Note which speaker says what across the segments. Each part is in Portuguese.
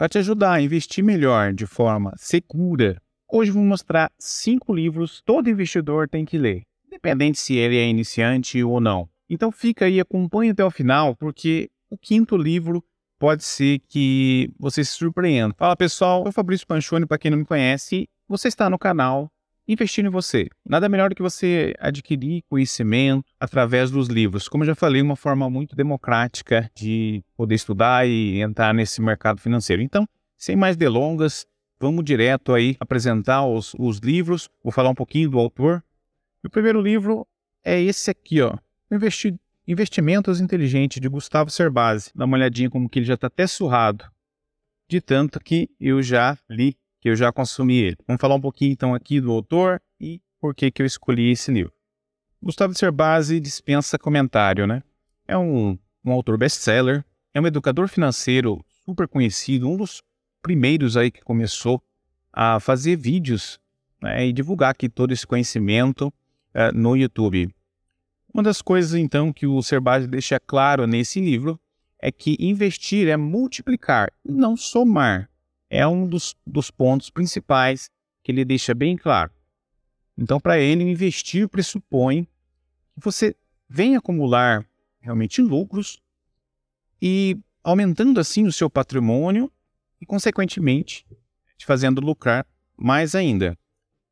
Speaker 1: para te ajudar a investir melhor de forma segura. Hoje vou mostrar cinco livros todo investidor tem que ler, independente se ele é iniciante ou não. Então fica aí, acompanhe até o final, porque o quinto livro pode ser que você se surpreenda. Fala pessoal, eu sou Fabrício Panchoni, para quem não me conhece, você está no canal Investir em Você. Nada melhor do que você adquirir conhecimento através dos livros. Como eu já falei, uma forma muito democrática de poder estudar e entrar nesse mercado financeiro. Então, sem mais delongas, vamos direto aí apresentar os, os livros. Vou falar um pouquinho do autor. O primeiro livro é esse aqui, ó. Investi Investimentos Inteligentes, de Gustavo Cerbasi. Dá uma olhadinha como que ele já está até surrado. De tanto que eu já li que eu já consumi ele. Vamos falar um pouquinho então aqui do autor e por que, que eu escolhi esse livro. Gustavo Cerbasi dispensa comentário, né? É um, um autor best-seller, é um educador financeiro super conhecido, um dos primeiros aí que começou a fazer vídeos né, e divulgar aqui todo esse conhecimento uh, no YouTube. Uma das coisas então que o Cerbasi deixa claro nesse livro é que investir é multiplicar, não somar é um dos, dos pontos principais que ele deixa bem claro. Então, para ele, investir pressupõe que você vem acumular realmente lucros e aumentando assim o seu patrimônio e, consequentemente, te fazendo lucrar mais ainda.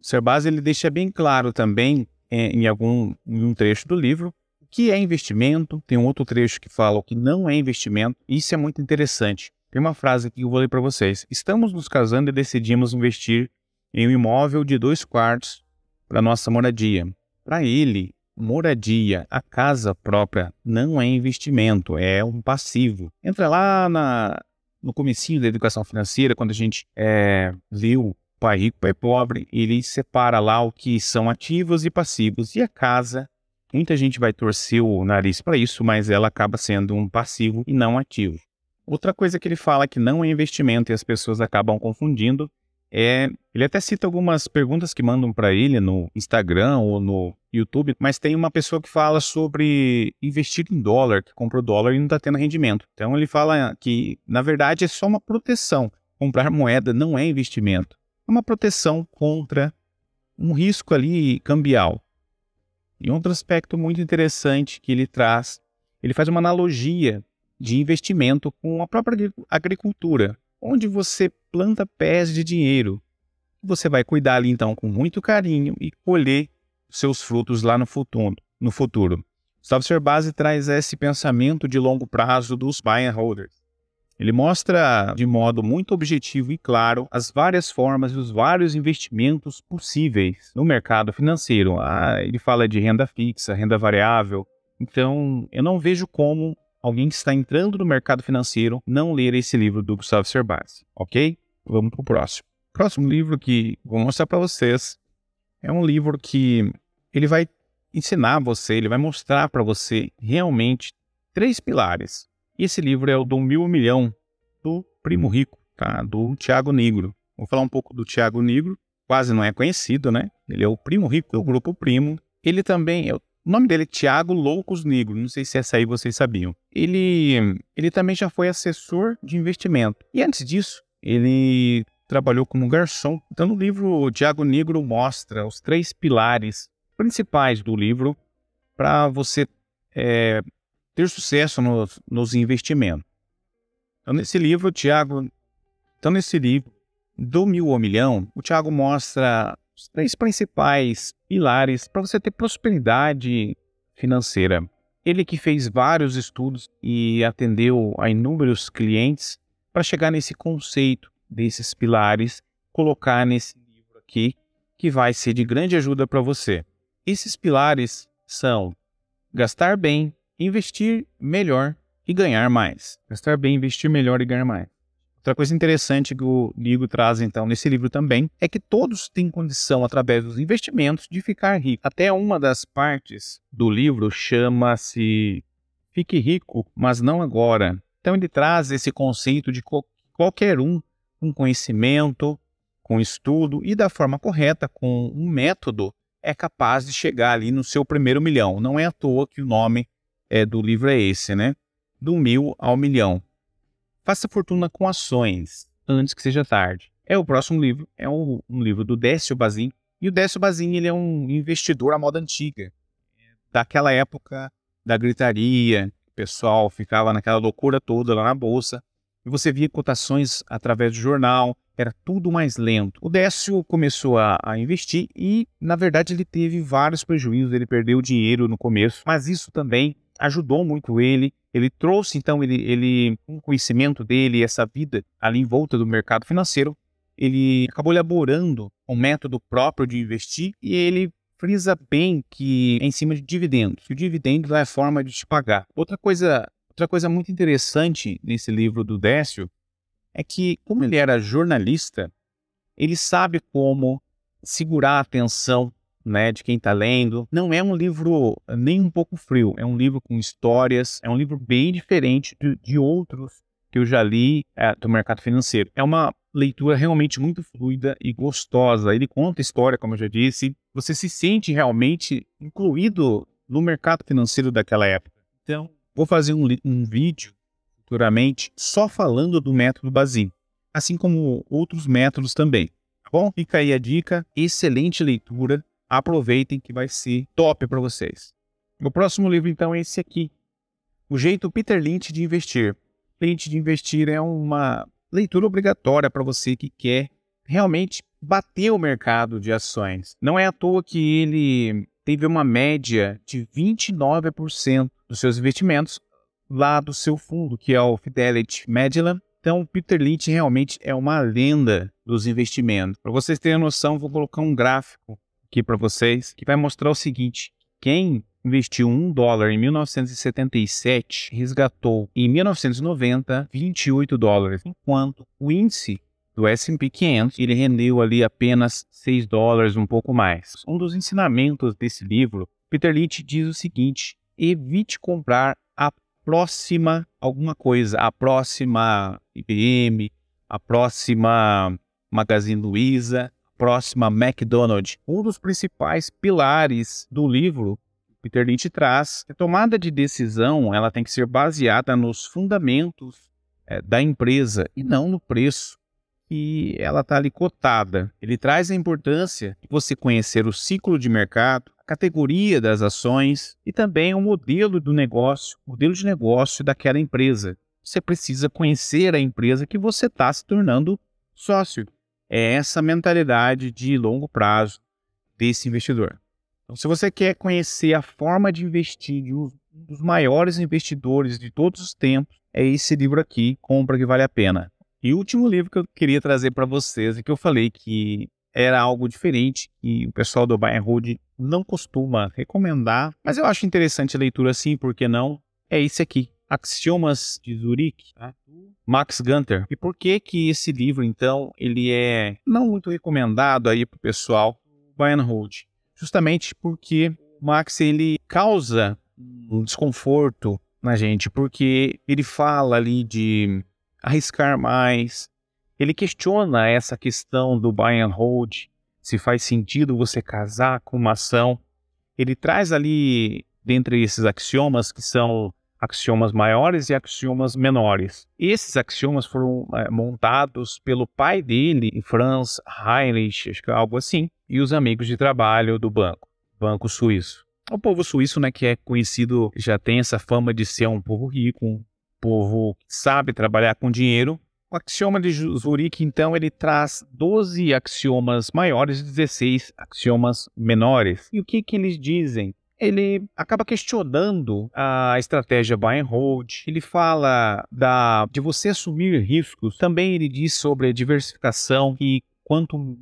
Speaker 1: O Serbaz ele deixa bem claro também é, em algum em um trecho do livro o que é investimento. Tem um outro trecho que fala o que não é investimento. Isso é muito interessante. Tem uma frase que eu vou ler para vocês. Estamos nos casando e decidimos investir em um imóvel de dois quartos para nossa moradia. Para ele, moradia, a casa própria, não é investimento, é um passivo. Entra lá na, no comecinho da educação financeira, quando a gente é, viu pai rico, pai pobre, ele separa lá o que são ativos e passivos. E a casa, muita gente vai torcer o nariz para isso, mas ela acaba sendo um passivo e não ativo. Outra coisa que ele fala que não é investimento e as pessoas acabam confundindo é. Ele até cita algumas perguntas que mandam para ele no Instagram ou no YouTube, mas tem uma pessoa que fala sobre investir em dólar, que comprou dólar e não está tendo rendimento. Então ele fala que, na verdade, é só uma proteção. Comprar moeda não é investimento. É uma proteção contra um risco ali cambial. E outro aspecto muito interessante que ele traz, ele faz uma analogia de investimento com a própria agricultura, onde você planta pés de dinheiro. Você vai cuidar ali então com muito carinho e colher seus frutos lá no futuro. No futuro. Gustavo Cerbasi traz esse pensamento de longo prazo dos buy and holders. Ele mostra de modo muito objetivo e claro as várias formas e os vários investimentos possíveis no mercado financeiro. Ah, ele fala de renda fixa, renda variável. Então, eu não vejo como alguém que está entrando no mercado financeiro não ler esse livro do Gustavo Cerbasi, ok? Vamos para o próximo. Próximo livro que vou mostrar para vocês é um livro que ele vai ensinar você, ele vai mostrar para você realmente três pilares. Esse livro é o do Mil Milhão, do Primo Rico, tá? do Tiago Negro. Vou falar um pouco do Tiago Negro, quase não é conhecido, né? Ele é o primo rico do grupo Primo. Ele também é o o nome dele é Tiago Loucos Negro, não sei se essa aí vocês sabiam. Ele, ele também já foi assessor de investimento. E antes disso, ele trabalhou como garçom. Então, no livro, o Tiago Negro mostra os três pilares principais do livro para você é, ter sucesso nos, nos investimentos. Então, nesse livro, Tiago. Então, nesse livro, do mil ao milhão, o Tiago mostra os três principais pilares para você ter prosperidade financeira. Ele que fez vários estudos e atendeu a inúmeros clientes para chegar nesse conceito desses pilares, colocar nesse livro aqui, que vai ser de grande ajuda para você. Esses pilares são gastar bem, investir melhor e ganhar mais. Gastar bem, investir melhor e ganhar mais. Outra coisa interessante que o Ligo traz, então, nesse livro também, é que todos têm condição, através dos investimentos, de ficar rico. Até uma das partes do livro chama-se Fique Rico, mas não agora. Então, ele traz esse conceito de qualquer um com conhecimento, com estudo e da forma correta, com um método, é capaz de chegar ali no seu primeiro milhão. Não é à toa que o nome é, do livro é esse, né? Do mil ao milhão. Faça fortuna com ações. antes que seja tarde. É o próximo livro, é um, um livro do Décio Bazin. E o Décio Bazin ele é um investidor à moda antiga, daquela época da gritaria, o pessoal ficava naquela loucura toda lá na bolsa, e você via cotações através do jornal, era tudo mais lento. O Décio começou a, a, investir e, na verdade, ele teve vários prejuízos, ele perdeu dinheiro no começo, mas isso também ajudou muito ele. Ele trouxe, então, ele, ele um conhecimento dele, essa vida ali em volta do mercado financeiro, ele acabou elaborando um método próprio de investir e ele frisa bem que é em cima de dividendos. Que o dividendo é a forma de te pagar. Outra coisa, outra coisa muito interessante nesse livro do Décio é que, como ele era jornalista, ele sabe como segurar a atenção né, de quem está lendo. Não é um livro nem um pouco frio, é um livro com histórias, é um livro bem diferente de, de outros que eu já li é, do mercado financeiro. É uma leitura realmente muito fluida e gostosa. Ele conta história, como eu já disse. Você se sente realmente incluído no mercado financeiro daquela época. Então, vou fazer um, um vídeo futuramente só falando do método Bazin, assim como outros métodos também. Tá bom? Fica aí a dica, excelente leitura, aproveitem que vai ser top para vocês. O próximo livro então é esse aqui, O Jeito Peter Lynch de Investir. Lynch de Investir é uma leitura obrigatória para você que quer realmente bater o mercado de ações. Não é à toa que ele teve uma média de 29% dos seus investimentos lá do seu fundo, que é o Fidelity Magellan. Então, Peter Lynch realmente é uma lenda dos investimentos. Para vocês terem noção, vou colocar um gráfico aqui para vocês que vai mostrar o seguinte: quem investiu um dólar em 1977 resgatou em 1990 28 dólares, enquanto o índice do S&P 500 ele rendeu ali apenas 6 dólares, um pouco mais. Um dos ensinamentos desse livro, Peter Lynch diz o seguinte: evite comprar a próxima alguma coisa, a próxima IBM, a próxima Magazine Luiza, próxima McDonald's. Um dos principais pilares do livro Peter Lynch traz a tomada de decisão ela tem que ser baseada nos fundamentos é, da empresa e não no preço que ela está ali cotada. Ele traz a importância de você conhecer o ciclo de mercado, categoria das ações e também o modelo do negócio, modelo de negócio daquela empresa. Você precisa conhecer a empresa que você está se tornando sócio. É essa mentalidade de longo prazo desse investidor. Então, se você quer conhecer a forma de investir de um dos maiores investidores de todos os tempos, é esse livro aqui, Compra que Vale a Pena. E o último livro que eu queria trazer para vocês e que eu falei que era algo diferente e o pessoal do Buy and Hold não costuma recomendar, mas eu acho interessante a leitura sim, por que não? É esse aqui, Axiomas de Zurich, tá? Max Gunter. E por que que esse livro, então, ele é não muito recomendado aí para o pessoal Buy and Hold? Justamente porque o Max, ele causa um desconforto na gente, porque ele fala ali de arriscar mais, ele questiona essa questão do buy and hold, se faz sentido você casar com uma ação. Ele traz ali, dentre esses axiomas, que são axiomas maiores e axiomas menores. Esses axiomas foram é, montados pelo pai dele, Franz Heinrich, acho que é algo assim, e os amigos de trabalho do banco, Banco Suíço. O povo suíço, né, que é conhecido, já tem essa fama de ser um povo rico, um povo que sabe trabalhar com dinheiro, o axioma de Zurich, então, ele traz 12 axiomas maiores e 16 axiomas menores. E o que, que eles dizem? Ele acaba questionando a estratégia buy and hold. Ele fala da, de você assumir riscos. Também ele diz sobre a diversificação e quanto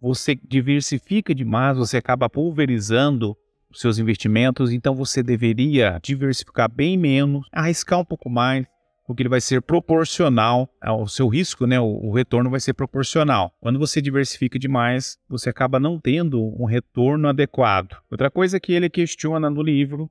Speaker 1: você diversifica demais, você acaba pulverizando os seus investimentos, então você deveria diversificar bem menos, arriscar um pouco mais porque ele vai ser proporcional ao seu risco, né? O, o, retorno vai ser proporcional. Quando você diversifica demais, você acaba não tendo um retorno adequado. Outra coisa que ele questiona no livro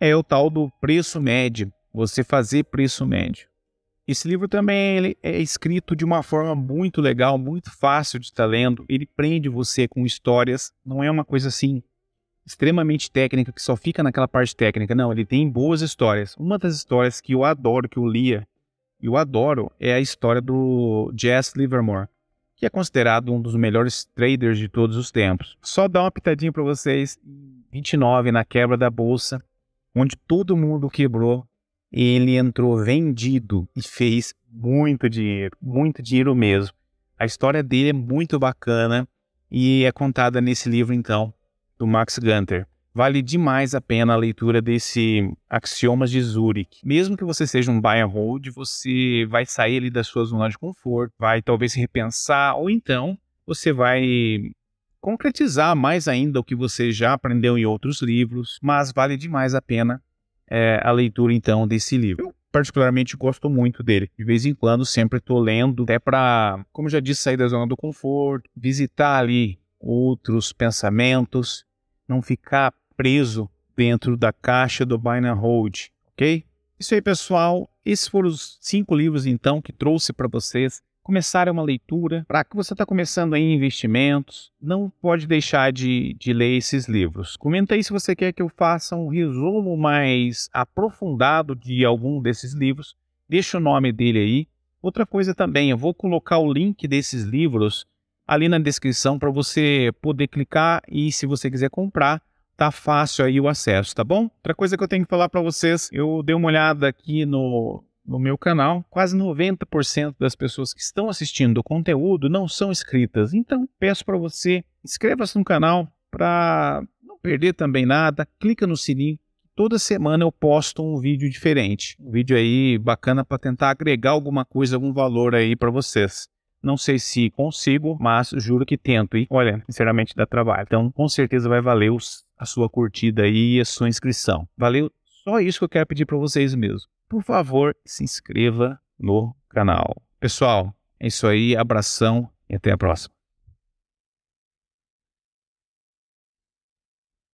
Speaker 1: é o tal do preço médio, você fazer preço médio. Esse livro também ele é escrito de uma forma muito legal, muito fácil de estar lendo. Ele prende você com histórias, não é uma coisa assim extremamente técnica, que só fica naquela parte técnica. Não, ele tem boas histórias. Uma das histórias que eu adoro, que eu lia eu adoro é a história do Jess Livermore, que é considerado um dos melhores traders de todos os tempos. Só dar uma pitadinha para vocês. 29 na quebra da bolsa, onde todo mundo quebrou, ele entrou vendido e fez muito dinheiro, muito dinheiro mesmo. A história dele é muito bacana e é contada nesse livro então do Max Gunter. Vale demais a pena a leitura desse Axiomas de Zurich. Mesmo que você seja um buy and hold, você vai sair ali da sua zona de conforto, vai talvez repensar, ou então você vai concretizar mais ainda o que você já aprendeu em outros livros, mas vale demais a pena é, a leitura então desse livro. Eu particularmente gosto muito dele. De vez em quando sempre estou lendo, até para, como já disse, sair da zona do conforto, visitar ali outros pensamentos, não ficar preso dentro da caixa do Buy and Hold, ok? Isso aí, pessoal. Esses foram os cinco livros, então, que trouxe para vocês começarem uma leitura. Para que você está começando em investimentos, não pode deixar de, de ler esses livros. Comenta aí se você quer que eu faça um resumo mais aprofundado de algum desses livros. Deixa o nome dele aí. Outra coisa também, eu vou colocar o link desses livros ali na descrição para você poder clicar e se você quiser comprar, tá fácil aí o acesso, tá bom? Outra coisa que eu tenho que falar para vocês, eu dei uma olhada aqui no, no meu canal, quase 90% das pessoas que estão assistindo o conteúdo não são inscritas. Então, peço para você, inscreva-se no canal para não perder também nada, clica no sininho. Toda semana eu posto um vídeo diferente, um vídeo aí bacana para tentar agregar alguma coisa, algum valor aí para vocês. Não sei se consigo, mas juro que tento. E olha, sinceramente dá trabalho. Então, com certeza vai valer os, a sua curtida e a sua inscrição. Valeu? Só isso que eu quero pedir para vocês mesmo. Por favor, se inscreva no canal. Pessoal, é isso aí. Abração e até a próxima.